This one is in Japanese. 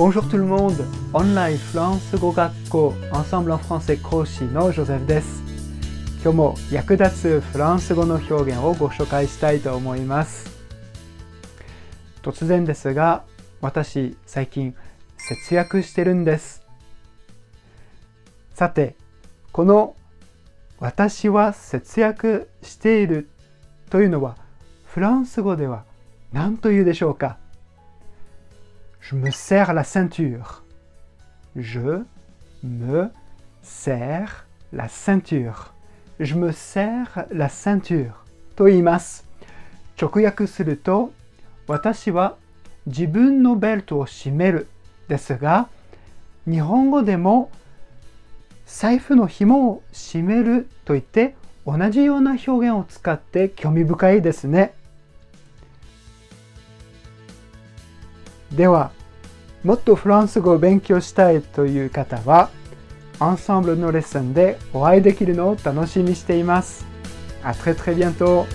Bonjour tout le monde! オンラインフランス語学校 Ensemble en français 講師のジョゼフです。今日も役立つフランス語の表現をご紹介したいと思います。突然ですが、私最近節約してるんです。さて、この私は節約しているというのはフランス語では何というでしょうか？Je me serre la ceinture. Je me serre la ceinture. Je me serre la ceinture と言います。直訳すると、私は自分のベルトを締めるですが、日本語でも財布の紐を締めると言って同じような表現を使って興味深いですね。では、もっとフランス語を勉強したいという方は、アンサンブルのレッスンでお会いできるのを楽しみにしています。あ très très bientôt!